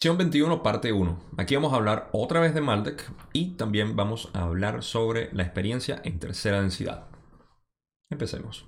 Sección 21, parte 1. Aquí vamos a hablar otra vez de Maldek y también vamos a hablar sobre la experiencia en tercera densidad. Empecemos.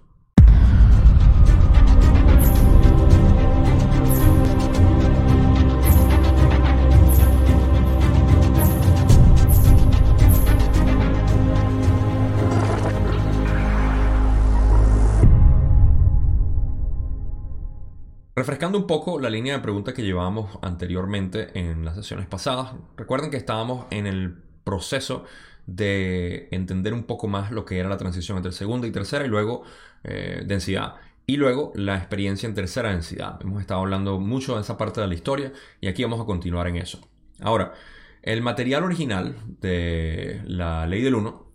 Refrescando un poco la línea de preguntas que llevábamos anteriormente en las sesiones pasadas, recuerden que estábamos en el proceso de entender un poco más lo que era la transición entre segunda y tercera y luego eh, densidad. Y luego la experiencia en tercera densidad. Hemos estado hablando mucho de esa parte de la historia y aquí vamos a continuar en eso. Ahora, el material original de la ley del 1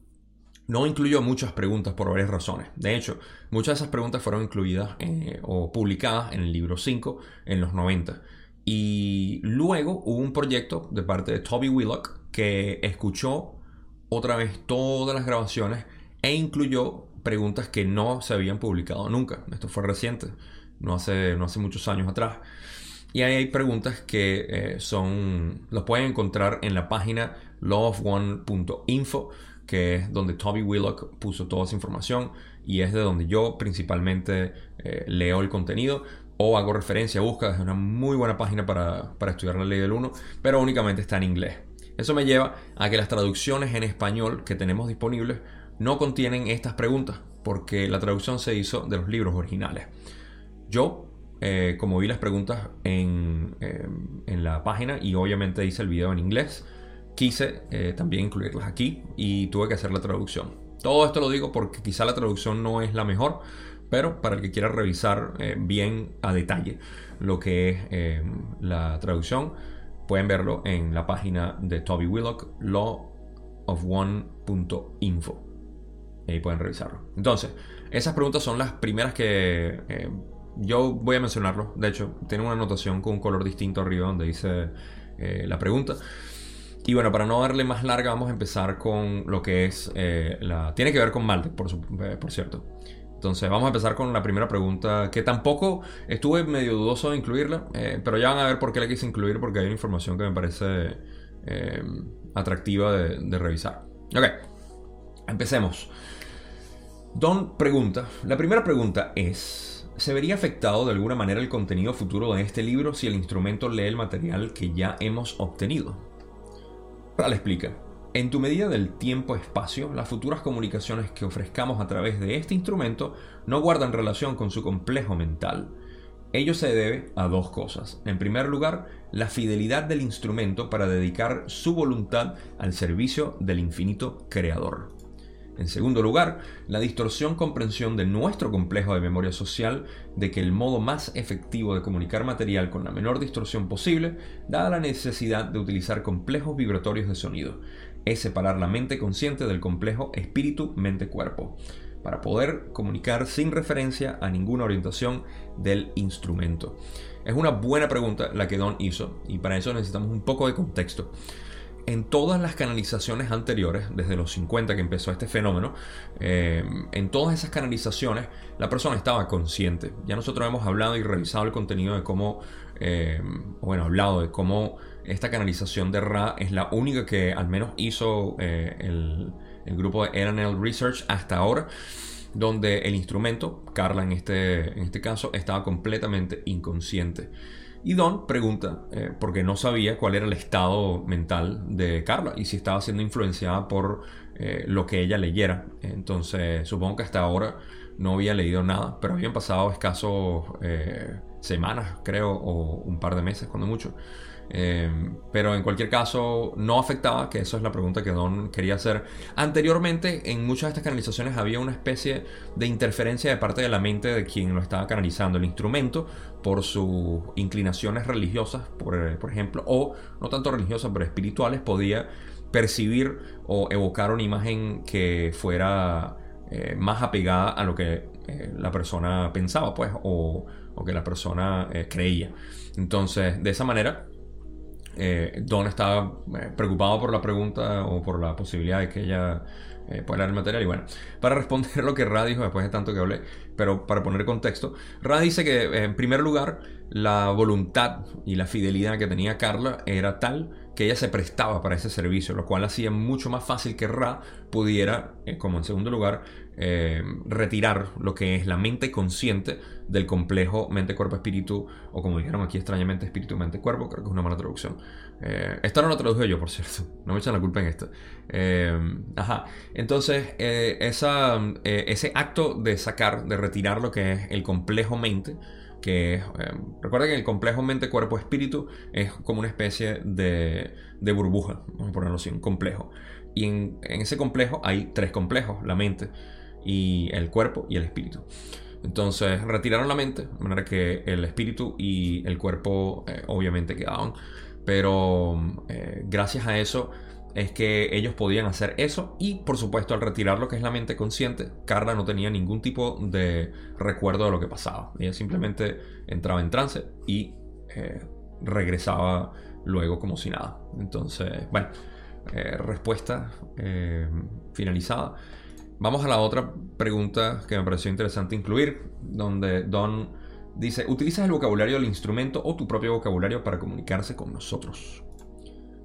no incluyó muchas preguntas por varias razones. De hecho, muchas de esas preguntas fueron incluidas eh, o publicadas en el libro 5 en los 90. Y luego hubo un proyecto de parte de Toby Willock que escuchó otra vez todas las grabaciones e incluyó preguntas que no se habían publicado nunca. Esto fue reciente, no hace, no hace muchos años atrás. Y ahí hay preguntas que eh, son, las pueden encontrar en la página loveone.info que es donde Toby Willock puso toda esa información y es de donde yo principalmente eh, leo el contenido o hago referencia, busca, es una muy buena página para, estudiar la ley del 1, pero únicamente está en inglés. Eso me lleva a que las traducciones en español que tenemos disponibles no contienen estas preguntas, porque la traducción se hizo de los libros originales. Yo, eh, como vi las preguntas en, eh, en la página y obviamente hice el video en inglés, quise eh, también incluirlas aquí y tuve que hacer la traducción. Todo esto lo digo porque quizá la traducción no es la mejor, pero para el que quiera revisar eh, bien a detalle lo que es eh, la traducción, pueden verlo en la página de Toby Willock, lawofone.info. Ahí pueden revisarlo. Entonces, esas preguntas son las primeras que yo voy a mencionarlo. De hecho, tiene una anotación con un color distinto arriba donde dice la pregunta. Y bueno, para no darle más larga, vamos a empezar con lo que es eh, la... Tiene que ver con Malte, por, eh, por cierto. Entonces vamos a empezar con la primera pregunta, que tampoco estuve medio dudoso de incluirla, eh, pero ya van a ver por qué la quise incluir, porque hay una información que me parece atractiva de, de revisar. Ok, empecemos. Don pregunta, la primera pregunta es, ¿se vería afectado de alguna manera el contenido futuro de este libro si el instrumento lee el material que ya hemos obtenido? Ral explica, en tu medida del tiempo-espacio, las futuras comunicaciones que ofrezcamos a través de este instrumento no guardan relación con su complejo mental. Ello se debe a dos cosas. En primer lugar, la fidelidad del instrumento para dedicar su voluntad al servicio del infinito creador. En segundo lugar, la distorsión comprensión de nuestro complejo de memoria social de que el modo más efectivo de comunicar material con la menor distorsión posible, dada la necesidad de utilizar complejos vibratorios de sonido, es separar la mente consciente del complejo espíritu-mente-cuerpo, para poder comunicar sin referencia a ninguna orientación del instrumento. Es una buena pregunta la que Don hizo y para eso necesitamos un poco de contexto en todas las canalizaciones anteriores, desde los 50 que empezó este fenómeno, eh, en todas esas canalizaciones la persona estaba consciente. Ya nosotros hemos hablado y revisado el contenido de cómo, eh, bueno, hablado de cómo esta canalización de Ra es la única que al menos hizo eh, el, grupo de RNL Research hasta ahora, donde el instrumento, Carla en este, en este caso, estaba completamente inconsciente. Y Don pregunta, eh, porque no sabía cuál era el estado mental de Carla y si estaba siendo influenciada por eh, lo que ella leyera. Entonces, supongo que hasta ahora no había leído nada, pero habían pasado escasos eh, semanas, creo, o un par de meses, cuando mucho. Em, pero en cualquier caso, no afectaba, que eso es la pregunta que Don quería hacer. Anteriormente, en muchas de estas canalizaciones había una especie de interferencia de parte de la mente de quien lo estaba canalizando el instrumento por sus inclinaciones religiosas, por, eh, ejemplo, o no tanto religiosas, pero espirituales, podía percibir o evocar una imagen que fuera eh, más apegada a lo que eh, la persona pensaba, pues, o, o que la persona creía. Entonces, de esa manera, eh, Don estaba eh, preocupado por la pregunta o por la posibilidad de que ella eh, puede leer el material. Y bueno, para responder lo que Ra dijo después de tanto que hablé, pero para poner contexto, Ra dice que en primer lugar la voluntad y la fidelidad que tenía Carla era tal que ella se prestaba para ese servicio, lo cual hacía mucho más fácil que Ra pudiera, eh, como en segundo lugar, eh, retirar lo que es la mente consciente del complejo mente-cuerpo-espíritu, o como dijeron aquí extrañamente, espíritu-mente-cuerpo, creo que es una mala traducción. Eh, esta no la traduje yo, por cierto, no me echan la culpa en esto. ajá, entonces ese acto de sacar, de retirar lo que es el complejo mente, que recuerden que el complejo mente-cuerpo-espíritu es como una especie de, de burbuja, vamos a ponerlo así, un complejo. Y en, ese complejo hay tres complejos, la mente y el cuerpo y el espíritu. Entonces retiraron la mente, de manera que el espíritu y el cuerpo eh, obviamente quedaban. Pero eh, gracias a eso es que ellos podían hacer eso y por supuesto al retirar lo que es la mente consciente, Carla no tenía ningún tipo de recuerdo de lo que pasaba. Ella simplemente entraba en trance y eh, regresaba luego como si nada. Entonces, bueno, eh, respuesta eh, finalizada. Vamos a la otra pregunta que me pareció interesante incluir, donde Don dice, ¿utilizas el vocabulario del instrumento o tu propio vocabulario para comunicarse con nosotros?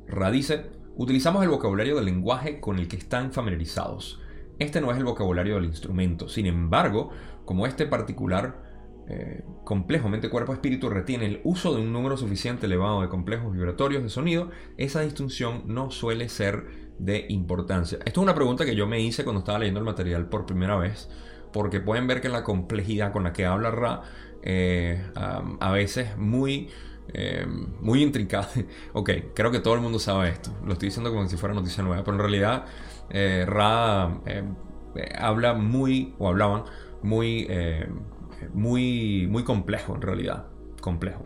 Ra dice, utilizamos el vocabulario del lenguaje con el que están familiarizados. Este no es el vocabulario del instrumento. Sin embargo, como este particular eh, complejo mente cuerpo espíritu retiene el uso de un número suficiente elevado de complejos vibratorios de sonido, esa distinción no suele ser de importancia. Esto es una pregunta que yo me hice cuando estaba leyendo el material por primera vez, porque pueden ver que la complejidad con la que habla Ra eh, a veces muy... Eh, muy intrincada. ok, creo que todo el mundo sabe esto. Lo estoy diciendo como si fuera noticia nueva, pero en realidad Ra habla muy, o hablaban muy muy, muy complejo en realidad. Complejo.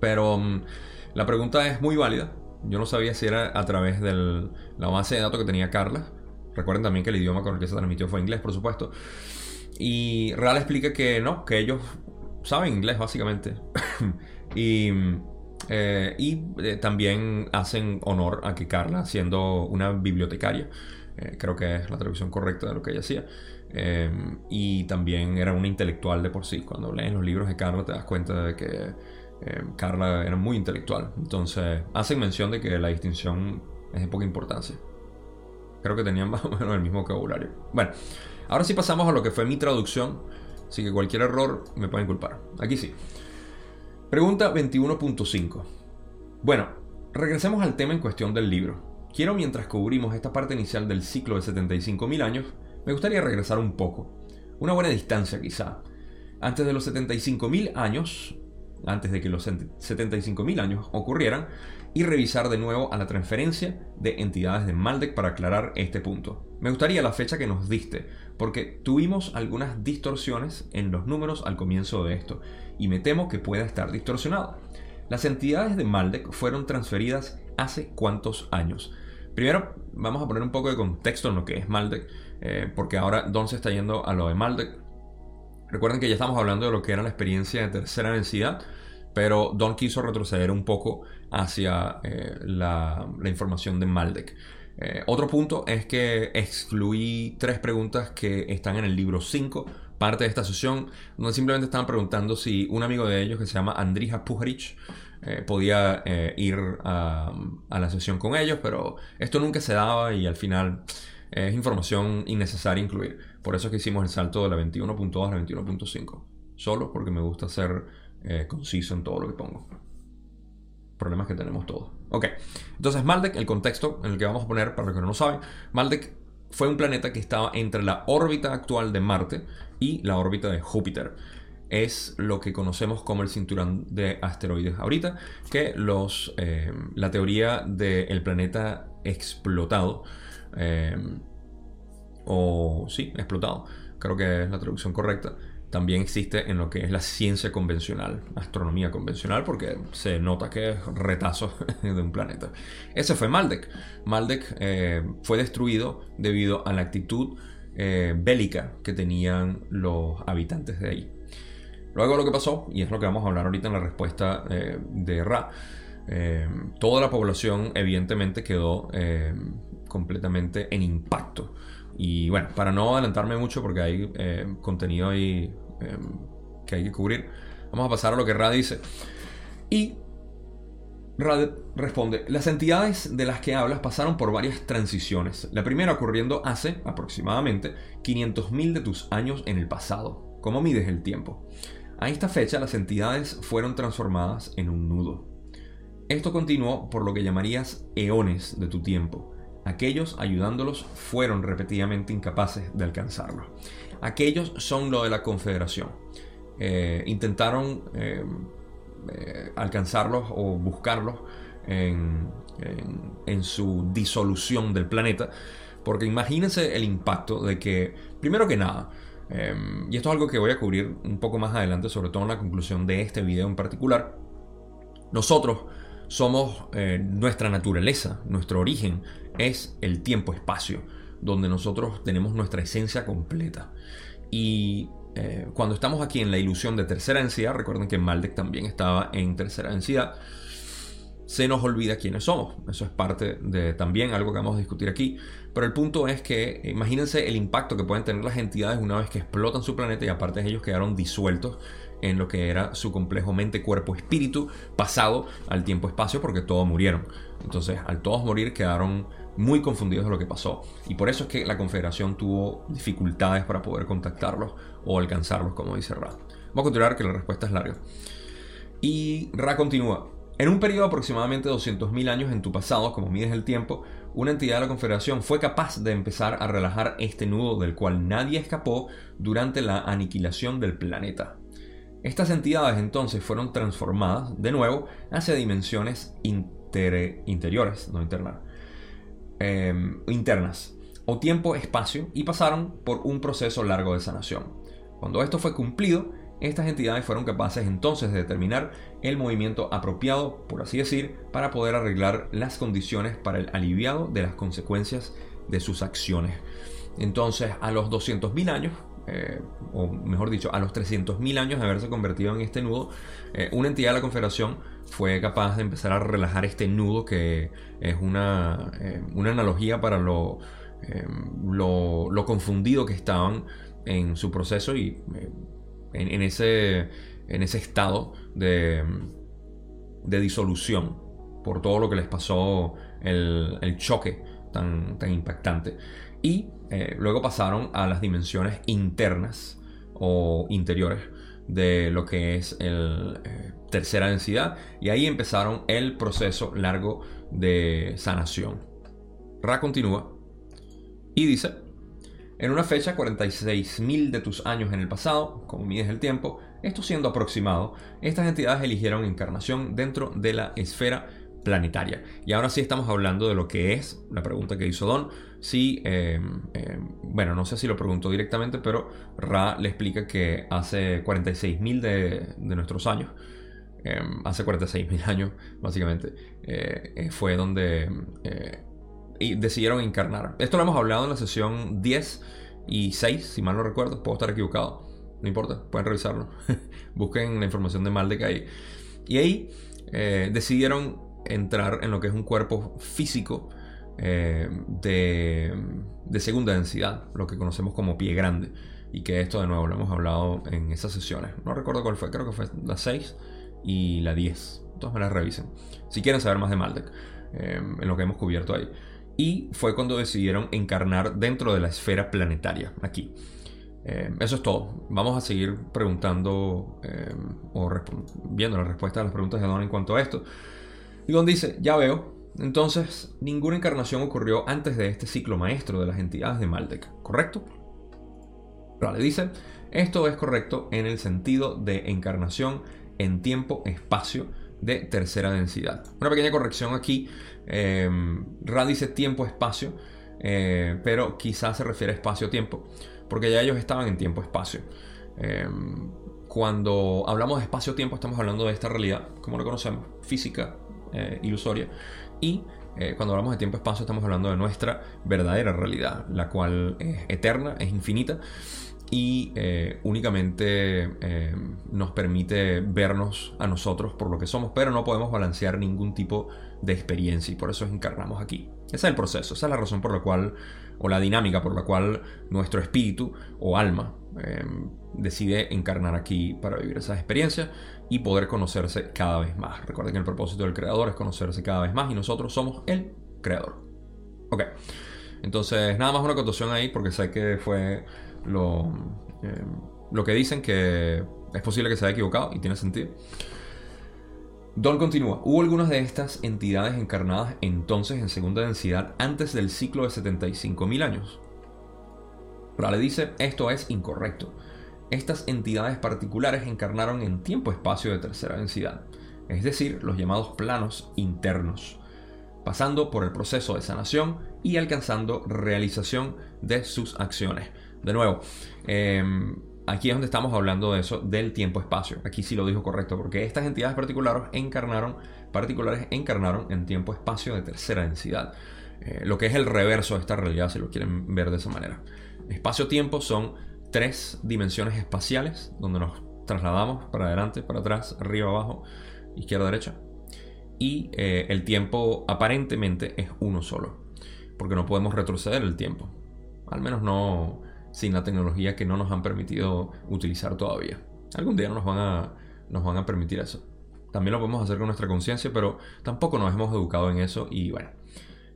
Pero mm, la pregunta es muy válida. Yo no sabía si era a través de la base de datos que tenía Carla. Recuerden también que el idioma con el que se transmitió fue inglés, por supuesto. Y Real explica que no, que ellos saben inglés básicamente. y, eh, y eh, también hacen honor a que Carla, siendo una bibliotecaria, eh, creo que es la traducción correcta de lo que ella hacía, Em, y también era una intelectual de por sí. Cuando lees los libros de Carla te das cuenta de que em, Carla era muy intelectual. Entonces hacen mención de que la distinción es de poca importancia. Creo que tenían más o menos el mismo vocabulario. Bueno, ahora sí pasamos a lo que fue mi traducción. Así que cualquier error me pueden culpar. Aquí sí. Pregunta 21.5. Bueno, regresemos al tema en cuestión del libro. Quiero mientras cubrimos esta parte inicial del ciclo de 75.000 años me gustaría regresar un poco, una buena distancia quizá. Antes de los 75.000 años, antes de que los 75.000 años ocurrieran, y revisar de nuevo a la transferencia de entidades de Maldek para aclarar este punto. Me gustaría la fecha que nos diste, porque tuvimos algunas distorsiones en los números al comienzo de esto, y me temo que pueda estar distorsionado. Las entidades de Maldek fueron transferidas hace cuántos años. Primero, vamos a poner un poco de contexto en lo que es Maldek. Eh, porque ahora Don se está yendo a lo de Maldek. Recuerden que ya estamos hablando de lo que era la experiencia de tercera densidad, pero Don quiso retroceder un poco hacia eh, la, información de Maldek. Eh, otro punto es que excluí tres preguntas que están en el libro 5, parte de esta sesión, donde simplemente estaban preguntando si un amigo de ellos que se llama Andrija Pujarich podía ir a, la sesión con ellos, pero esto nunca se daba y al final es información innecesaria incluir. Por eso es que hicimos el salto de la 21.2 a la 21.5. Solo porque me gusta ser eh, conciso en todo lo que pongo. Problemas que tenemos todos. Ok, entonces Maldek, el contexto en el que vamos a poner, para los que no lo saben, Maldek fue un planeta que estaba entre la órbita actual de Marte y la órbita de Júpiter. Es lo que conocemos como el cinturón de asteroides ahorita, que los, eh, la teoría del planeta explotado Em, o sí, explotado, creo que es la traducción correcta, también existe en lo que es la ciencia convencional, astronomía convencional, porque se nota que es retazo de un planeta. Ese fue Maldek. Maldek eh, fue destruido debido a la actitud eh, bélica que tenían los habitantes de ahí. Luego lo que pasó, y es lo que vamos a hablar ahorita en la respuesta eh, de Ra, toda la población evidentemente quedó completamente en impacto. Y bueno, para no adelantarme mucho porque hay eh, contenido ahí que hay que cubrir, vamos a pasar a lo que Ra dice. Y Rad responde, las entidades de las que hablas pasaron por varias transiciones, la primera ocurriendo hace aproximadamente 500.000 de tus años en el pasado. ¿Cómo mides el tiempo? A esta fecha las entidades fueron transformadas en un nudo. Esto continuó por lo que llamarías eones de tu tiempo. Aquellos ayudándolos fueron repetidamente incapaces de alcanzarlo. Aquellos son lo de la confederación. Eh, intentaron eh, eh, alcanzarlos o buscarlos en, su disolución del planeta. Porque imagínense el impacto de que, primero que nada, em, y esto es algo que voy a cubrir un poco más adelante, sobre todo en la conclusión de este video en particular, nosotros somos eh, nuestra naturaleza, nuestro origen es el tiempo-espacio, donde nosotros tenemos nuestra esencia completa. Y eh, cuando estamos aquí en la ilusión de tercera densidad, recuerden que Maldek también estaba en tercera densidad, se nos olvida quiénes somos. Eso es parte de también algo que vamos a discutir aquí. Pero el punto es que imagínense el impacto que pueden tener las entidades una vez que explotan su planeta y aparte ellos quedaron disueltos en lo que era su complejo mente, cuerpo, espíritu, pasado al tiempo-espacio porque todos murieron. Entonces, al todos morir quedaron muy confundidos de lo que pasó. Y por eso es que la Confederación tuvo dificultades para poder contactarlos o alcanzarlos, como dice Ra. Vamos a continuar que la respuesta es larga. Y Ra continúa. En un periodo de aproximadamente 200.000 años en tu pasado, como mides el tiempo, una entidad de la Confederación fue capaz de empezar a relajar este nudo del cual nadie escapó durante la aniquilación del planeta. Estas entidades entonces fueron transformadas de nuevo hacia dimensiones interiores, no internas, em, internas, o tiempo-espacio, y pasaron por un proceso largo de sanación. Cuando esto fue cumplido, estas entidades fueron capaces entonces de determinar el movimiento apropiado, por así decir, para poder arreglar las condiciones para el aliviado de las consecuencias de sus acciones. Entonces, a los 200.000 años, eh, o mejor dicho, a los 300.000 años de haberse convertido en este nudo, eh, una entidad de la Confederación fue capaz de empezar a relajar este nudo que es una, eh, una analogía para lo, lo, lo confundido que estaban en su proceso y eh, en, ese, en ese estado de, de, disolución por todo lo que les pasó el, choque tan, tan, impactante. Y eh, luego pasaron a las dimensiones internas o interiores de lo que es el tercera densidad y ahí empezaron el proceso largo de sanación. Ra continúa y dice en una fecha 46.000 de tus años en el pasado, como mides el tiempo, esto siendo aproximado, estas entidades eligieron encarnación dentro de la esfera planetaria. Y ahora sí estamos hablando de lo que es la pregunta que hizo Don. Sí, em, em, bueno, no sé si lo preguntó directamente, pero Ra le explica que hace 46.000 de, de nuestros años, em, hace 46.000 años básicamente, eh, eh, fue donde eh, y decidieron encarnar. Esto lo hemos hablado en la sesión 10 y 6, si mal no recuerdo, puedo estar equivocado. No importa, pueden revisarlo. Busquen la información de Maldek. Y ahí eh, decidieron entrar en lo que es un cuerpo físico eh, de, de, segunda densidad, lo que conocemos como pie grande. Y que esto de nuevo lo hemos hablado en esas sesiones. No recuerdo cuál fue, creo que fue la 6 y la 10. Entonces me las revisen. Si quieren saber más de Maldek, eh, en lo que hemos cubierto ahí y fue cuando decidieron encarnar dentro de la esfera planetaria, aquí. Eh, eso es todo. Vamos a seguir preguntando eh, o viendo la respuesta a las preguntas de Don en cuanto a esto. Y Don dice, ya veo, entonces ninguna encarnación ocurrió antes de este ciclo maestro de las entidades de Maldek, ¿correcto? Vale, dice, esto es correcto en el sentido de encarnación en tiempo-espacio de tercera densidad. Una pequeña corrección aquí. Eh, Ra dice tiempo-espacio, eh, pero quizás se refiere a espacio-tiempo, porque ya ellos estaban en tiempo-espacio. Em, cuando hablamos de espacio-tiempo estamos hablando de esta realidad, como lo conocemos, física, eh, ilusoria. Y eh, cuando hablamos de tiempo-espacio estamos hablando de nuestra verdadera realidad, la cual es eterna, es infinita y eh, únicamente eh, nos permite vernos a nosotros por lo que somos, pero no podemos balancear ningún tipo de experiencia y por eso encarnamos aquí. Ese es el proceso, esa es la razón por la cual, o la dinámica por la cual nuestro espíritu o alma eh, decide encarnar aquí para vivir esas experiencias y poder conocerse cada vez más. Recuerden que el propósito del creador es conocerse cada vez más y nosotros somos el creador. Ok, entonces nada más una acotación ahí porque sé que fue lo, eh, lo que dicen que es posible que se haya equivocado y tiene sentido. Don continúa, hubo algunas de estas entidades encarnadas entonces en segunda densidad antes del ciclo de 75.000 años. le dice, esto es incorrecto. Estas entidades particulares encarnaron en tiempo-espacio de tercera densidad, es decir, los llamados planos internos, pasando por el proceso de sanación y alcanzando realización de sus acciones. De nuevo, em, aquí es donde estamos hablando de eso, del tiempo-espacio. Aquí sí lo dijo correcto, porque estas entidades particulares encarnaron, particulares encarnaron en tiempo-espacio de tercera densidad. Eh, lo que es el reverso de esta realidad, si lo quieren ver de esa manera. Espacio-tiempo son tres dimensiones espaciales, donde nos trasladamos para adelante, para atrás, arriba, abajo, izquierda, derecha. Y eh, el tiempo aparentemente es uno solo, porque no podemos retroceder el tiempo. Al menos no sin la tecnología que no nos han permitido utilizar todavía. Algún día nos van a, nos van a permitir eso. También lo podemos hacer con nuestra conciencia, pero tampoco nos hemos educado en eso y bueno,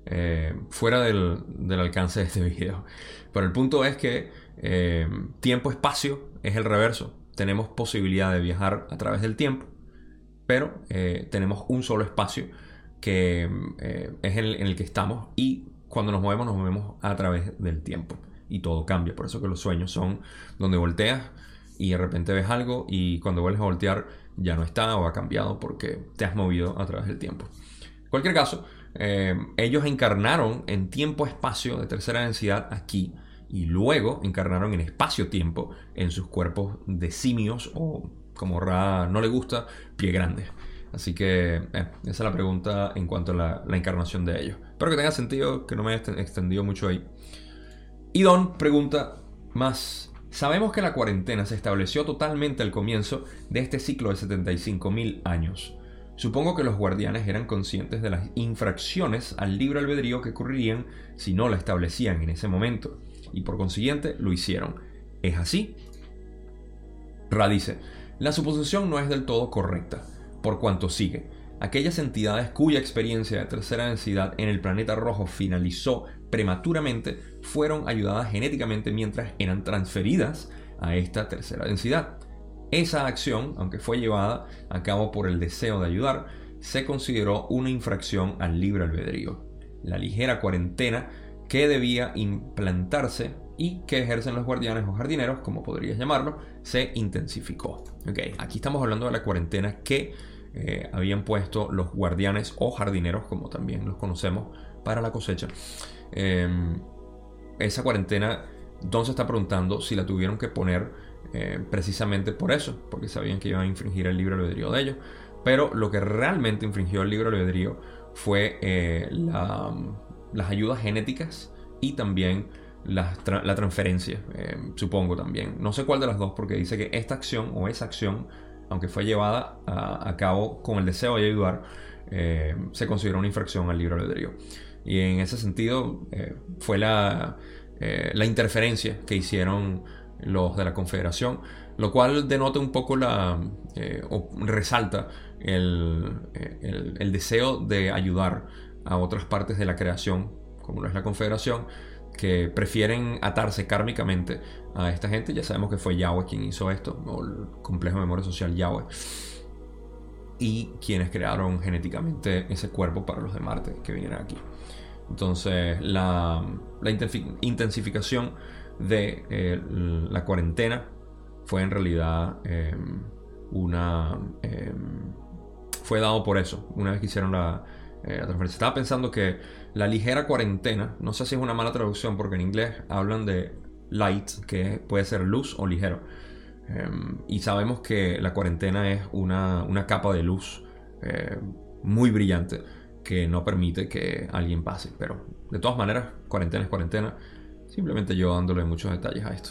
eh, fuera del, alcance de este video. Pero el punto es que eh, tiempo-espacio es el reverso. Tenemos posibilidad de viajar a través del tiempo, pero eh, tenemos un solo espacio que es el, en el que estamos y cuando nos movemos nos movemos a través del tiempo y todo cambia. Por eso que los sueños son donde volteas y de repente ves algo y cuando vuelves a voltear ya no está o ha cambiado porque te has movido a través del tiempo. En cualquier caso, eh, ellos encarnaron en tiempo-espacio de tercera densidad aquí y luego encarnaron en espacio-tiempo en sus cuerpos de simios o como no le gusta, pie grande. Así que eh, esa es la pregunta en cuanto a la, la, encarnación de ellos. Espero que tenga sentido, que no me haya extendido mucho ahí. Y Don pregunta más. Sabemos que la cuarentena se estableció totalmente al comienzo de este ciclo de 75.000 años. Supongo que los guardianes eran conscientes de las infracciones al libre albedrío que ocurrirían si no la establecían en ese momento, y por consiguiente lo hicieron. ¿Es así? Ra dice, la suposición no es del todo correcta, por cuanto sigue. Aquellas entidades cuya experiencia de tercera densidad en el planeta rojo finalizó prematuramente fueron ayudadas genéticamente mientras eran transferidas a esta tercera densidad. Esa acción, aunque fue llevada a cabo por el deseo de ayudar, se consideró una infracción al libre albedrío. La ligera cuarentena que debía implantarse y que ejercen los guardianes o jardineros, como podrías llamarlo, se intensificó. Okay, aquí estamos hablando de la cuarentena que eh, habían puesto los guardianes o jardineros, como también los conocemos, para la cosecha. Em, esa cuarentena, Don se está preguntando si la tuvieron que poner eh, precisamente por eso, porque sabían que iban a infringir el libre albedrío de ellos. Pero lo que realmente infringió el libre albedrío fue eh, las ayudas genéticas y también la, transferencia, em, supongo también. No sé cuál de las dos, porque dice que esta acción o esa acción, aunque fue llevada a, cabo con el deseo de ayudar, em, se considera una infracción al libre albedrío. Y en ese sentido eh, fue la, eh, la, interferencia que hicieron los de la Confederación, lo cual denota un poco la, eh, o resalta el, el, deseo de ayudar a otras partes de la creación, como lo es la Confederación, que prefieren atarse kármicamente a esta gente. Ya sabemos que fue Yahweh quien hizo esto, o el complejo de memoria social Yahweh y quienes crearon genéticamente ese cuerpo para los de Marte que vinieron aquí. Entonces, la, intensificación de eh, la cuarentena fue en realidad em, una... Em, fue dado por eso, una vez que hicieron la, eh, la, transferencia. Estaba pensando que la ligera cuarentena, no sé si es una mala traducción, porque en inglés hablan de light, que puede ser luz o ligero. Em, y sabemos que la cuarentena es una, una capa de luz eh, muy brillante que no permite que alguien pase. Pero de todas maneras, cuarentena es cuarentena. Simplemente yo dándole muchos detalles a esto.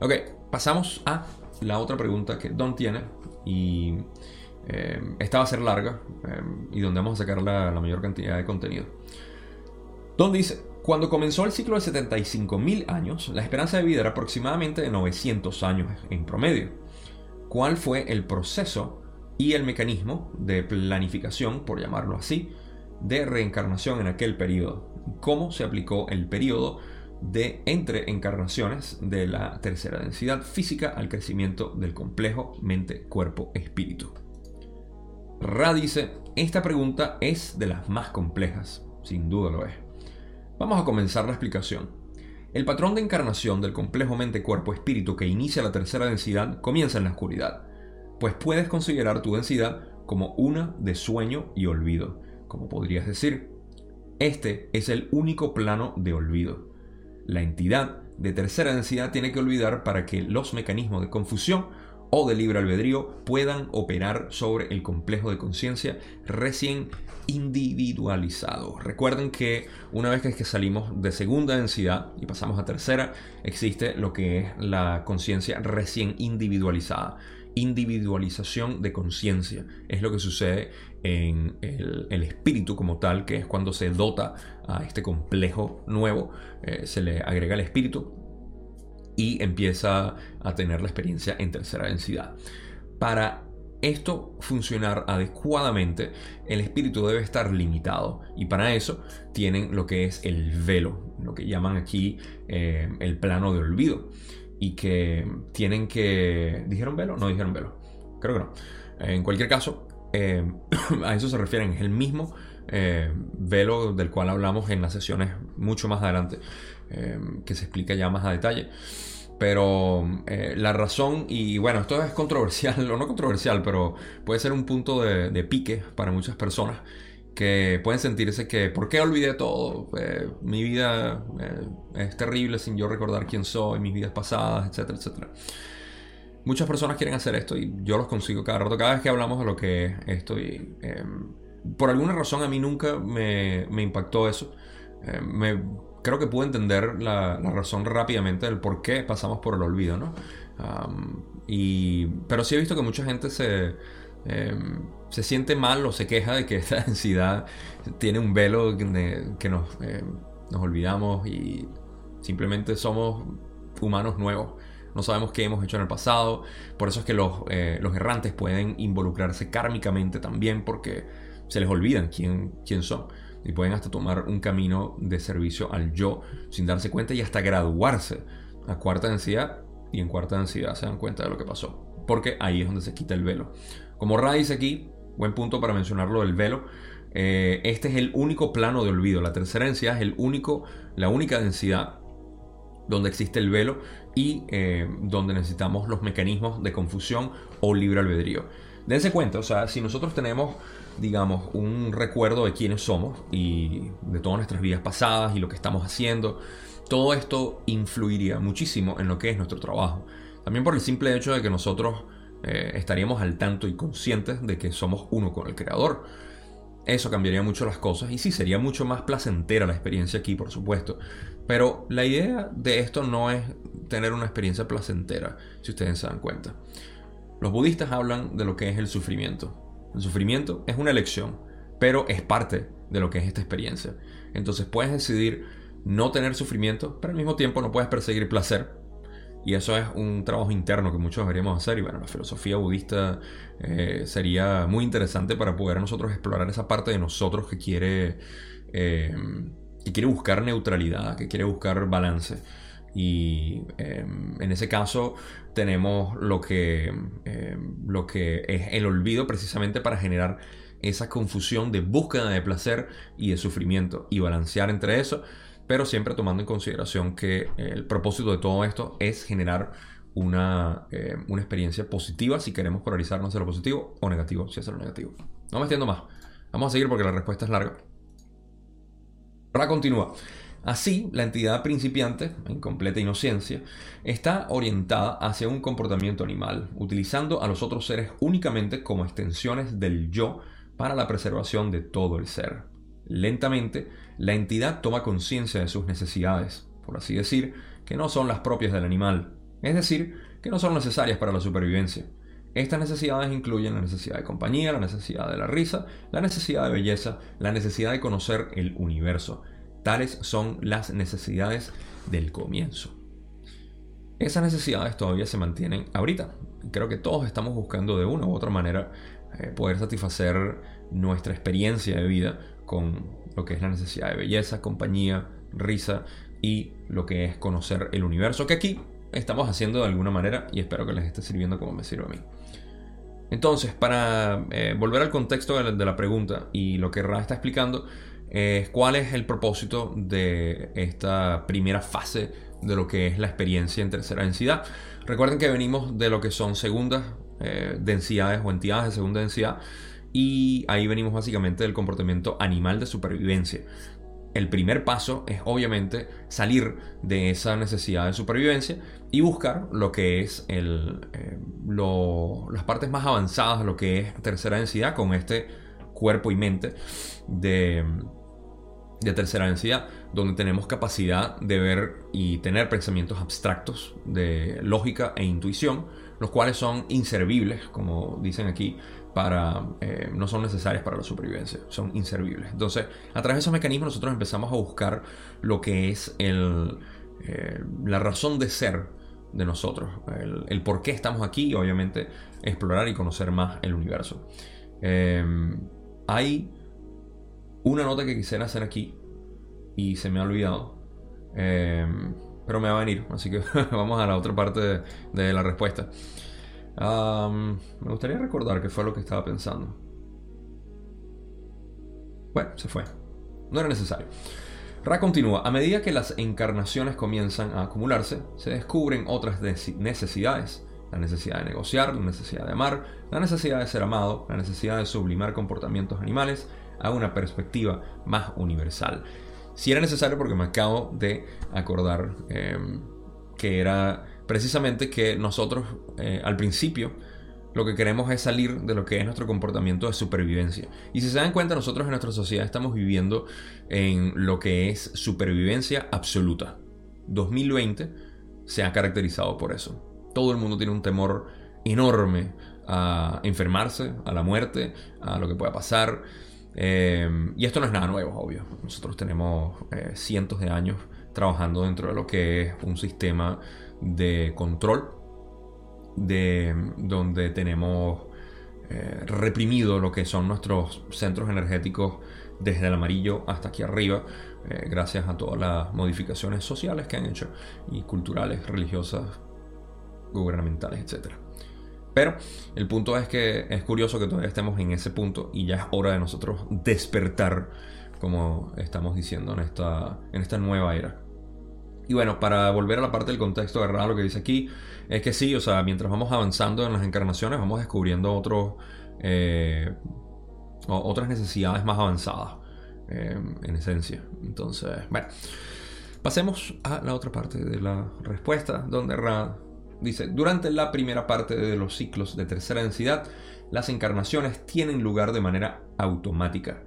Ok, pasamos a la otra pregunta que Don tiene y eh, esta va a ser larga eh, y donde vamos a sacar la, mayor cantidad de contenido. Don dice, cuando comenzó el ciclo de 75.000 años, la esperanza de vida era aproximadamente de 900 años en promedio. ¿Cuál fue el proceso y el mecanismo de planificación, por llamarlo así, de reencarnación en aquel periodo? ¿Cómo se aplicó el periodo de entre encarnaciones de la tercera densidad física al crecimiento del complejo mente-cuerpo-espíritu? Ra dice, esta pregunta es de las más complejas, sin duda lo es. Vamos a comenzar la explicación. El patrón de encarnación del complejo mente-cuerpo-espíritu que inicia la tercera densidad comienza en la oscuridad, pues puedes considerar tu densidad como una de sueño y olvido, como podrías decir. Este es el único plano de olvido. La entidad de tercera densidad tiene que olvidar para que los mecanismos de confusión o de libre albedrío puedan operar sobre el complejo de conciencia recién individualizado. Recuerden que una vez que salimos de segunda densidad y pasamos a tercera, existe lo que es la conciencia recién individualizada. Individualización de conciencia es lo que sucede en el, espíritu como tal, que es cuando se dota a este complejo nuevo, eh, se le agrega el espíritu y empieza a tener la experiencia en tercera densidad. Para esto funcionar adecuadamente, el espíritu debe estar limitado y para eso tienen lo que es el velo, lo que llaman aquí eh, el plano de olvido y que tienen que... ¿Dijeron velo? No dijeron velo. Creo que no. En cualquier caso, eh, a eso se refieren. Es el mismo eh, velo del cual hablamos en las sesiones mucho más adelante. Em, que se explica ya más a detalle. Pero eh, la razón, y bueno, esto es controversial, o no controversial, pero puede ser un punto de, pique para muchas personas que pueden sentirse que, ¿por qué olvidé todo? Eh, mi vida eh, es terrible sin yo recordar quién soy, mis vidas pasadas, etcétera, etcétera. Muchas personas quieren hacer esto y yo los consigo cada rato, cada vez que hablamos de lo que estoy em, por alguna razón a mí nunca me, me impactó eso. me creo que pude entender la, razón rápidamente del por qué pasamos por el olvido, ¿no? y, pero sí he visto que mucha gente se, em, se siente mal o se queja de que esta densidad tiene un velo que nos, em, nos olvidamos y simplemente somos humanos nuevos. No sabemos qué hemos hecho en el pasado. Por eso es que los, eh, los errantes pueden involucrarse kármicamente también porque se les olvidan quién, quién son y pueden hasta tomar un camino de servicio al yo sin darse cuenta y hasta graduarse a cuarta densidad y en cuarta densidad se dan cuenta de lo que pasó. Porque ahí es donde se quita el velo. Como Ra dice aquí, buen punto para mencionarlo del velo, eh, este es el único plano de olvido. La tercera densidad es el único, la única densidad donde existe el velo y eh, donde necesitamos los mecanismos de confusión o libre albedrío. Dense cuenta, o sea, si nosotros tenemos digamos, un recuerdo de quiénes somos y de todas nuestras vidas pasadas y lo que estamos haciendo. Todo esto influiría muchísimo en lo que es nuestro trabajo. También por el simple hecho de que nosotros eh, estaríamos al tanto y conscientes de que somos uno con el creador. Eso cambiaría mucho las cosas y sí, sería mucho más placentera la experiencia aquí, por supuesto. Pero la idea de esto no es tener una experiencia placentera, si ustedes se dan cuenta. Los budistas hablan de lo que es el sufrimiento. El sufrimiento es una elección, pero es parte de lo que es esta experiencia. Entonces puedes decidir no tener sufrimiento, pero al mismo tiempo no puedes perseguir placer. Y eso es un trabajo interno que muchos deberíamos hacer. Y bueno, la filosofía budista eh, sería muy interesante para poder nosotros explorar esa parte de nosotros que quiere, eh, que quiere buscar neutralidad, que quiere buscar balance. Y em, en ese caso tenemos lo que, em, lo que es el olvido precisamente para generar esa confusión de búsqueda de placer y de sufrimiento y balancear entre eso, pero siempre tomando en consideración que el propósito de todo esto es generar una, em, una experiencia positiva si queremos polarizarnos hacia lo positivo o negativo si es lo negativo. No me extiendo más. Vamos a seguir porque la respuesta es larga. Ahora continúa. Así, la entidad principiante, en completa inocencia, está orientada hacia un comportamiento animal, utilizando a los otros seres únicamente como extensiones del yo para la preservación de todo el ser. Lentamente, la entidad toma conciencia de sus necesidades, por así decir, que no son las propias del animal, Es decir, que no son necesarias para la supervivencia. Estas necesidades incluyen la necesidad de compañía, la necesidad de la risa, la necesidad de belleza, la necesidad de conocer el universo. Tales son las necesidades del comienzo. Esas necesidades todavía se mantienen ahorita. Creo que todos estamos buscando de una u otra manera eh, poder satisfacer nuestra experiencia de vida con lo que es la necesidad de belleza, compañía, risa y lo que es conocer el universo, que aquí estamos haciendo de alguna manera y espero que les esté sirviendo como me sirve a mí. Entonces, para eh, volver al contexto de la, pregunta y lo que Ra está explicando, es cuál es el propósito de esta primera fase de lo que es la experiencia en tercera densidad. Recuerden que venimos de lo que son segundas eh, densidades o entidades de segunda densidad y ahí venimos básicamente del comportamiento animal de supervivencia. El primer paso es obviamente salir de esa necesidad de supervivencia y buscar lo que es el, eh, las partes más avanzadas lo que es tercera densidad con este cuerpo y mente de, de tercera densidad, donde tenemos capacidad de ver y tener pensamientos abstractos de lógica e intuición, los cuales son inservibles, como dicen aquí, eh, no son necesarias para la supervivencia, son inservibles. Entonces, a través de esos mecanismos nosotros empezamos a buscar lo que es el, eh, la razón de ser de nosotros, el, por qué estamos aquí y obviamente explorar y conocer más el universo. Eh, hay una nota que quisiera hacer aquí y se me ha olvidado. Em, pero me va a venir, así que vamos a la otra parte de, la respuesta. Me gustaría recordar qué fue lo que estaba pensando. Bueno, se fue. No era necesario. Ra continúa. A medida que las encarnaciones comienzan a acumularse, se descubren otras necesidades. La necesidad de negociar, la necesidad de amar, la necesidad de ser amado, la necesidad de sublimar comportamientos animales, a una perspectiva más universal. Si era necesario porque me acabo de acordar em, que era precisamente que nosotros eh, al principio lo que queremos es salir de lo que es nuestro comportamiento de supervivencia. Y si se dan cuenta, nosotros en nuestra sociedad estamos viviendo en lo que es supervivencia absoluta. 2020 se ha caracterizado por eso. Todo el mundo tiene un temor enorme a enfermarse, a la muerte, a lo que pueda pasar. Eh, y esto no es nada nuevo, obvio. Nosotros tenemos eh, cientos de años trabajando dentro de lo que es un sistema de control, de, donde tenemos eh, reprimido lo que son nuestros centros energéticos desde el amarillo hasta aquí arriba, gracias a todas las modificaciones sociales que han hecho y culturales, religiosas, gubernamentales, etcétera. Pero el punto es que es curioso que todavía estemos en ese punto y ya es hora de nosotros despertar, como estamos diciendo en esta, en esta nueva era. Y bueno, para volver a la parte del contexto de lo que dice aquí, es que sí, o sea, mientras vamos avanzando en las encarnaciones, vamos descubriendo otros, eh, otras necesidades más avanzadas, eh, en esencia. Entonces, bueno, pasemos a la otra parte de la respuesta, donde Ra Dice, durante la primera parte de los ciclos de tercera densidad, las encarnaciones tienen lugar de manera automática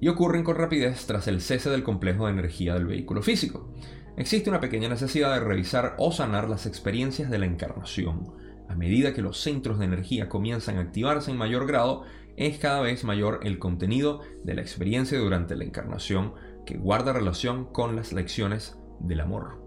y ocurren con rapidez tras el cese del complejo de energía del vehículo físico. Existe una pequeña necesidad de revisar o sanar las experiencias de la encarnación. A medida que los centros de energía comienzan a activarse en mayor grado, es cada vez mayor el contenido de la experiencia durante la encarnación que guarda relación con las lecciones del amor.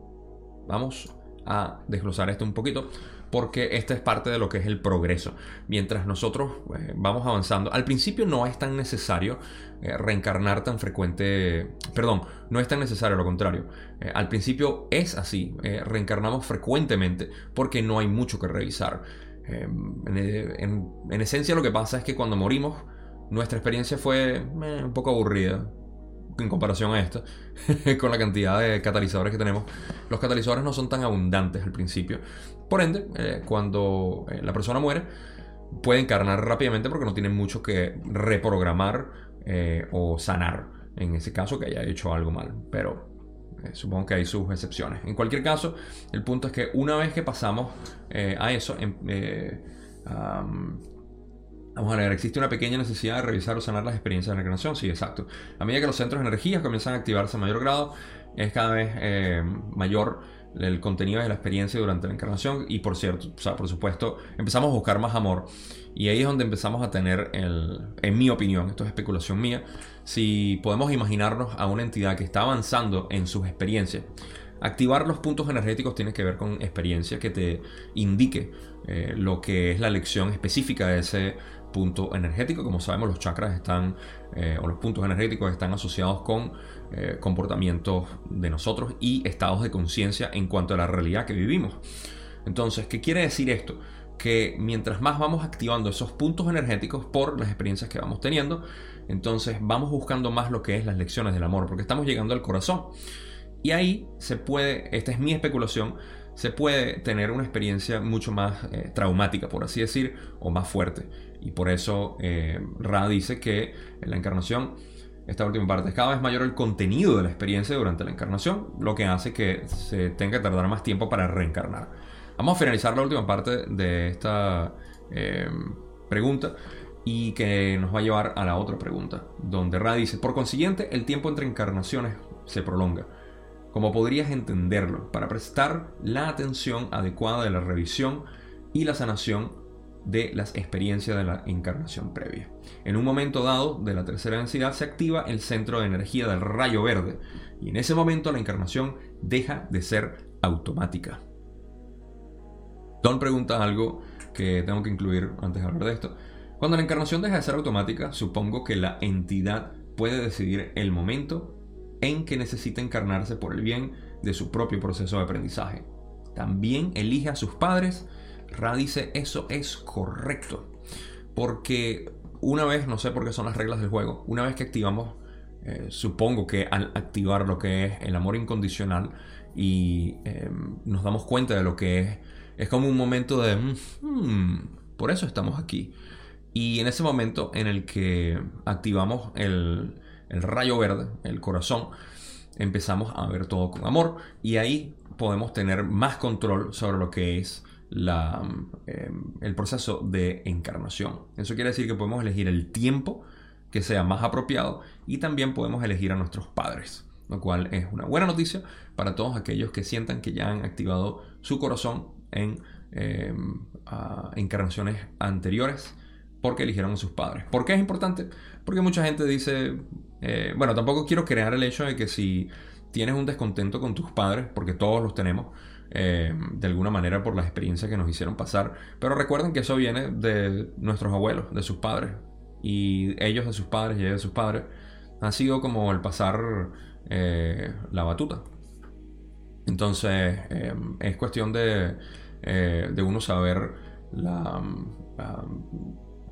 Vamos a desglosar esto un poquito porque esta es parte de lo que es el progreso. Mientras nosotros eh, vamos avanzando, al principio no es tan necesario eh, reencarnar tan frecuente, perdón, no es tan necesario, lo contrario. Eh, al principio es así, reencarnamos frecuentemente porque no hay mucho que revisar. En, en, esencia lo que pasa es que cuando morimos, nuestra experiencia fue un poco aburrida en comparación a esto, con la cantidad de catalizadores que tenemos, los catalizadores no son tan abundantes al principio. Por ende, eh, cuando eh, la persona muere, puede encarnar rápidamente porque no tiene mucho que reprogramar eh, o sanar. En ese caso, que haya hecho algo mal. Pero supongo que hay sus excepciones. En cualquier caso, el punto es que una vez que pasamos a eso, em, Vamos a ver, existe una pequeña necesidad de revisar o sanar las experiencias de la encarnación. Sí, exacto. A medida que los centros de energía comienzan a activarse a mayor grado, es cada vez eh, mayor el contenido de la experiencia durante la encarnación y por cierto, o sea, por supuesto, empezamos a buscar más amor y ahí es donde empezamos a tener el, en mi opinión, esto es especulación mía, si podemos imaginarnos a una entidad que está avanzando en sus experiencias. Activar los puntos energéticos tiene que ver con experiencia que te indique eh, lo que es la lección específica de ese punto energético. Como sabemos, los chakras están, eh, o los puntos energéticos están asociados con eh, comportamientos de nosotros y estados de conciencia en cuanto a la realidad que vivimos. Entonces, ¿qué quiere decir esto? Que mientras más vamos activando esos puntos energéticos por las experiencias que vamos teniendo, entonces vamos buscando más lo que es las lecciones del amor, porque estamos llegando al corazón. Y ahí se puede, esta es mi especulación, se puede tener una experiencia mucho más eh, traumática, por así decir, o más fuerte. Y por eso eh, Ra dice que en la encarnación, esta última parte, es cada vez mayor el contenido de la experiencia durante la encarnación, lo que hace que se tenga que tardar más tiempo para reencarnar. Vamos a finalizar la última parte de esta eh, pregunta y que nos va a llevar a la otra pregunta, donde Ra dice, por consiguiente, el tiempo entre encarnaciones se prolonga. Como podrías entenderlo, para prestar la atención adecuada de la revisión y la sanación de las experiencias de la encarnación previa. En un momento dado de la tercera densidad se activa el centro de energía del rayo verde y en ese momento la encarnación deja de ser automática. Don pregunta algo que tengo que incluir antes de hablar de esto. Cuando la encarnación deja de ser automática, supongo que la entidad puede decidir el momento en que necesita encarnarse por el bien de su propio proceso de aprendizaje. También elige a sus padres Ra dice, eso es correcto. Porque una vez, no sé por qué son las reglas del juego, una vez que activamos, eh, supongo que al activar lo que es el amor incondicional y em, nos damos cuenta de lo que es, es como un momento de, hmm, por eso estamos aquí. Y en ese momento en el que activamos el, el rayo verde, el corazón, empezamos a ver todo con amor y ahí podemos tener más control sobre lo que es la, em, el proceso de encarnación. Eso quiere decir que podemos elegir el tiempo que sea más apropiado y también podemos elegir a nuestros padres, lo cual es una buena noticia para todos aquellos que sientan que ya han activado su corazón en em, encarnaciones anteriores porque eligieron a sus padres. ¿Por qué es importante? Porque mucha gente dice, eh, bueno, tampoco quiero crear el hecho de que si tienes un descontento con tus padres, porque todos los tenemos, eh, de alguna manera por las experiencias que nos hicieron pasar. Pero recuerden que eso viene de nuestros abuelos, de sus padres. Y ellos de sus padres y ellos de sus padres. Ha sido como el pasar eh, la batuta. Entonces es cuestión de, de uno saber la,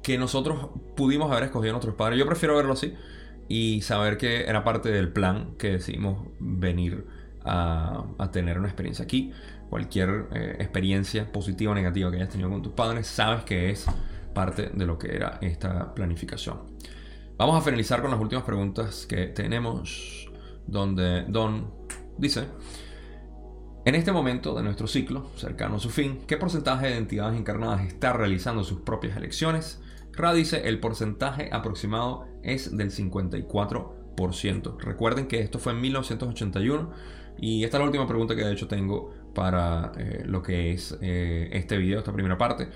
que nosotros pudimos haber escogido a nuestros padres. Yo prefiero verlo así y saber que era parte del plan que decidimos venir a, tener una experiencia aquí. Cualquier eh, experiencia positiva o negativa que hayas tenido con tus padres, sabes que es parte de lo que era esta planificación. Vamos a finalizar con las últimas preguntas que tenemos, donde Don dice, en este momento de nuestro ciclo, cercano a su fin, ¿qué porcentaje de entidades encarnadas está realizando sus propias elecciones? Ra dice, el porcentaje aproximado es del 54%. Recuerden que esto fue en 1981 y esta es la última pregunta que de hecho tengo para eh, lo que es eh, este video, esta primera parte.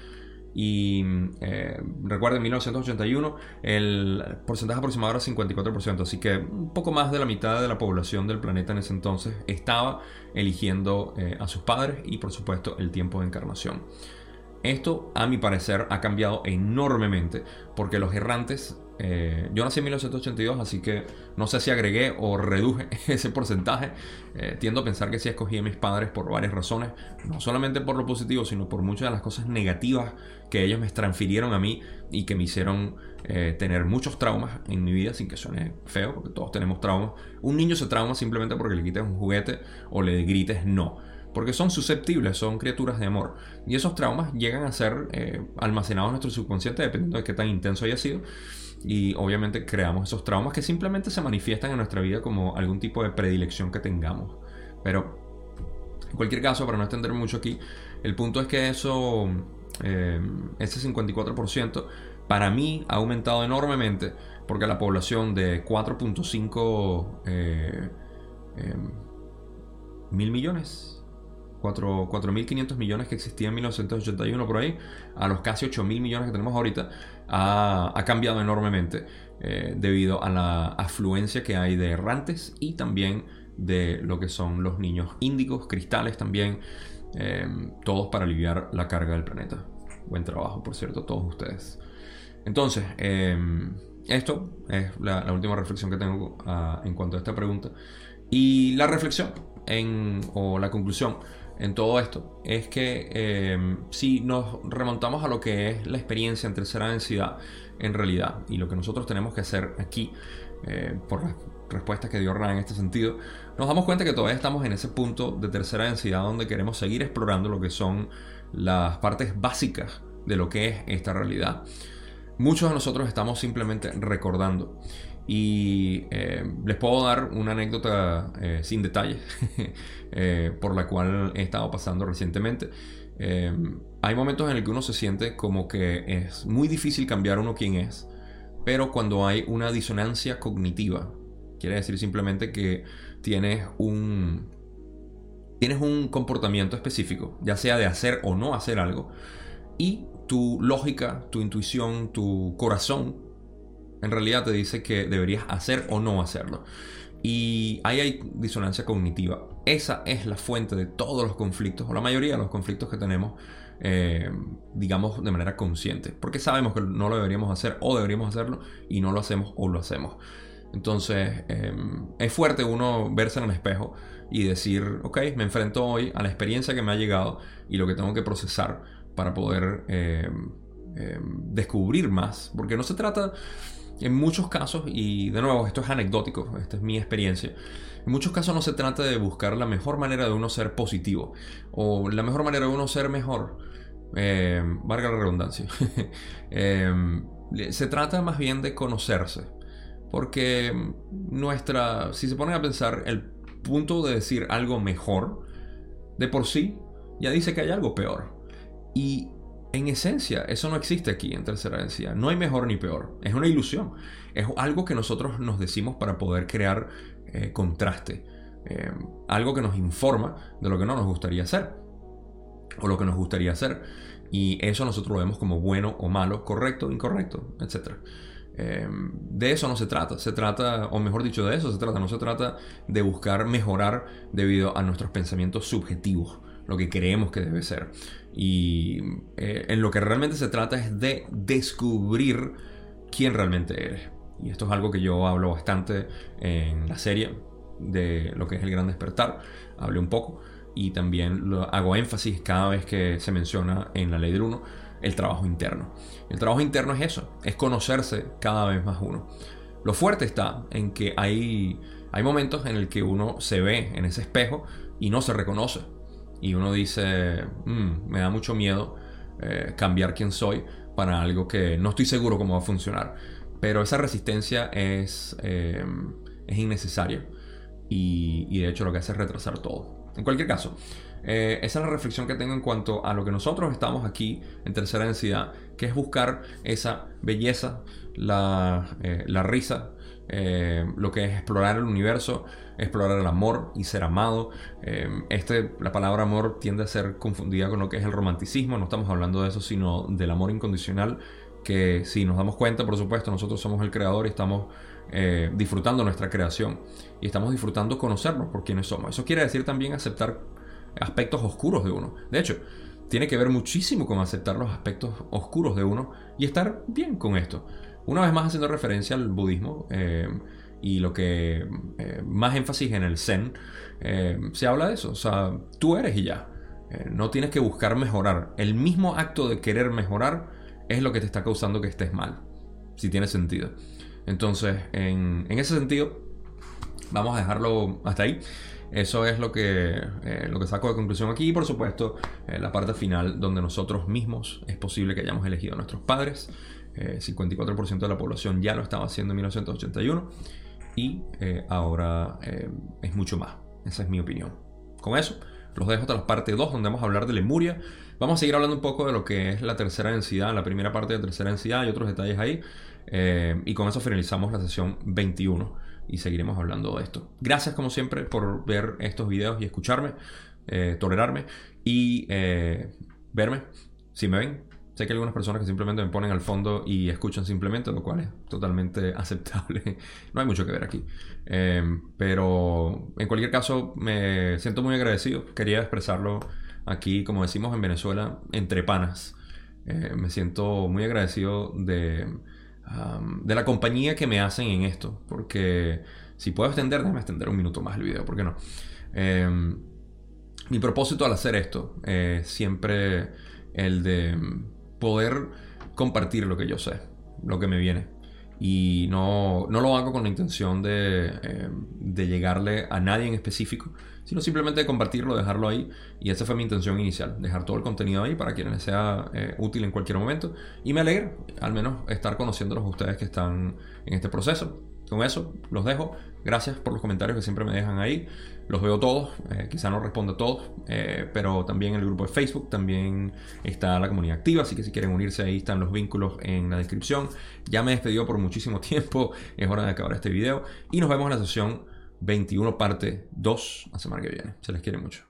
Y eh, recuerden, en 1981 el porcentaje aproximado era 54%, así que un poco más de la mitad de la población del planeta en ese entonces estaba eligiendo a sus padres y por supuesto el tiempo de encarnación. Esto, a mi parecer, ha cambiado enormemente porque los errantes eh, yo nací en 1982, así que no sé si agregué o reduje ese porcentaje. Eh, tiendo a pensar que sí escogí a mis padres por varias razones, no solamente por lo positivo, sino por muchas de las cosas negativas que ellos me transfirieron a mí y que me hicieron eh, tener muchos traumas en mi vida, sin que suene feo, porque todos tenemos traumas. Un niño se trauma simplemente porque le quites un juguete o le grites no porque son susceptibles, son criaturas de amor. Y esos traumas llegan a ser almacenados en nuestro subconsciente dependiendo de qué tan intenso haya sido y obviamente creamos esos traumas que simplemente se manifiestan en nuestra vida como algún tipo de predilección que tengamos. Pero en cualquier caso, para no extender mucho aquí, el punto es que eso, eh, ese 54%, para mí ha aumentado enormemente porque la población de 4.5 eh, eh, mil millones, 4.500 millones que existían en 1981 por ahí, a los casi 8.000 millones que tenemos ahorita, ha, cambiado enormemente eh, debido a la afluencia que hay de errantes y también de lo que son los niños índigos, cristales también, eh, todos para aliviar la carga del planeta. Buen trabajo, por cierto, todos ustedes. Entonces, eh, esto es la, última reflexión que tengo ah, en cuanto a esta pregunta. Y la reflexión o la conclusión en todo esto es que eh, si nos remontamos a lo que es la experiencia en tercera densidad en realidad y lo que nosotros tenemos que hacer aquí eh, por las respuestas que dio Ryan en este sentido, nos damos cuenta que todavía estamos en ese punto de tercera densidad donde queremos seguir explorando lo que son las partes básicas de lo que es esta realidad. Muchos de nosotros estamos simplemente recordando y eh, les puedo dar una anécdota eh, sin detalle eh, por la cual he estado pasando recientemente. hay momentos en el que uno se siente como que es muy difícil cambiar uno quien es, pero cuando hay una disonancia cognitiva, quiere decir simplemente que tienes un, tienes un comportamiento específico, ya sea de hacer o no hacer algo, y tu lógica, tu intuición, tu corazón en realidad te dice que deberías hacer o no hacerlo. Y ahí hay disonancia cognitiva. Esa es la fuente de todos los conflictos, o la mayoría de los conflictos que tenemos, eh, digamos, de manera consciente. Porque sabemos que no lo deberíamos hacer o deberíamos hacerlo y no lo hacemos o lo hacemos. Entonces, em, es fuerte uno verse en el espejo y decir, ok, me enfrento hoy a la experiencia que me ha llegado y lo que tengo que procesar para poder em, em, descubrir más. Porque no se trata en muchos casos, y de nuevo, esto es anecdótico, esta es mi experiencia, en muchos casos no se trata de buscar la mejor manera de uno ser positivo o la mejor manera de uno ser mejor, eh, valga la redundancia. Eh, se trata más bien de conocerse, porque nuestra, si se ponen a pensar, el punto de decir algo mejor, de por sí, ya dice que hay algo peor. Y en esencia, eso no existe aquí en tercera densidad. No hay mejor ni peor. Es una ilusión. Es algo que nosotros nos decimos para poder crear eh, contraste. Eh, algo que nos informa de lo que no nos gustaría hacer. O lo que nos gustaría hacer. Y eso nosotros lo vemos como bueno o malo, correcto, incorrecto, etc. Eh, de eso no se trata. Se trata, o mejor dicho, de eso se trata. No se trata de buscar mejorar debido a nuestros pensamientos subjetivos lo que creemos que debe ser. Y eh, en lo que realmente se trata es de descubrir quién realmente eres. Y esto es algo que yo hablo bastante en la serie de lo que es el gran despertar. Hablé un poco y también lo, hago énfasis cada vez que se menciona en la ley del uno el trabajo interno. El trabajo interno es eso, es conocerse cada vez más uno. Lo fuerte está en que hay, hay momentos en el que uno se ve en ese espejo y no se reconoce y uno dice, mm, me da mucho miedo eh, cambiar quién soy para algo que no estoy seguro cómo va a funcionar. Pero esa resistencia es, eh, es innecesaria y, de hecho lo que hace es retrasar todo. En cualquier caso, eh, esa es la reflexión que tengo en cuanto a lo que nosotros estamos aquí en tercera densidad, que es buscar esa belleza, la, la risa, lo que es explorar el universo, explorar el amor y ser amado. Eh, la palabra amor tiende a ser confundida con lo que es el romanticismo, no estamos hablando de eso, sino del amor incondicional, que si nos damos cuenta, por supuesto, nosotros somos el creador y estamos eh, disfrutando nuestra creación y estamos disfrutando conocernos por quienes somos. Eso quiere decir también aceptar aspectos oscuros de uno. De hecho, tiene que ver muchísimo con aceptar los aspectos oscuros de uno y estar bien con esto. Una vez más haciendo referencia al budismo, eh, y lo que eh, más énfasis en el Zen, eh, se habla de eso. O sea, tú eres y ya. Eh, no tienes que buscar mejorar. El mismo acto de querer mejorar es lo que te está causando que estés mal. Si tiene sentido. Entonces, en, ese sentido, vamos a dejarlo hasta ahí. Eso es lo que, lo que saco de conclusión aquí. Y por supuesto, la parte final donde nosotros mismos es posible que hayamos elegido a nuestros padres. 54% de la población ya lo estaba haciendo en 1981 y eh, ahora eh, es mucho más. Esa es mi opinión. Con eso, los dejo hasta la parte 2 donde vamos a hablar de Lemuria. Vamos a seguir hablando un poco de lo que es la tercera densidad, la primera parte de tercera densidad y otros detalles ahí. Eh, y con eso finalizamos la sesión 21 y seguiremos hablando de esto. Gracias como siempre por ver estos videos y escucharme. tolerarme y verme, si me ven. Sé que hay algunas personas que simplemente me ponen al fondo y escuchan simplemente, lo cual es totalmente aceptable. no hay mucho que ver aquí. pero en cualquier caso, me siento muy agradecido. Quería expresarlo aquí, como decimos en Venezuela, entre panas. me siento muy agradecido de de la compañía que me hacen en esto. Porque si puedo extender, déjame extender un minuto más el video, ¿por qué no? Em, mi propósito al hacer esto es siempre el de poder compartir lo que yo sé, lo que me viene. Y no, no lo hago con la intención de, em, de llegarle a nadie en específico, sino simplemente compartirlo, dejarlo ahí. Y esa fue mi intención inicial, dejar todo el contenido ahí para quienes les sea eh, útil en cualquier momento. Y me alegra al menos estar conociéndolos a ustedes que están en este proceso. Con eso los dejo. Gracias por los comentarios que siempre me dejan ahí. Los veo todos. Eh, quizá no responda a todos. Eh, pero también el grupo de Facebook. También está la comunidad activa. Así que si quieren unirse ahí están los vínculos en la descripción. Ya me he despedido por muchísimo tiempo. Es hora de acabar este video. Y nos vemos en la sesión 21 parte 2 la semana que viene. Se les quiere mucho.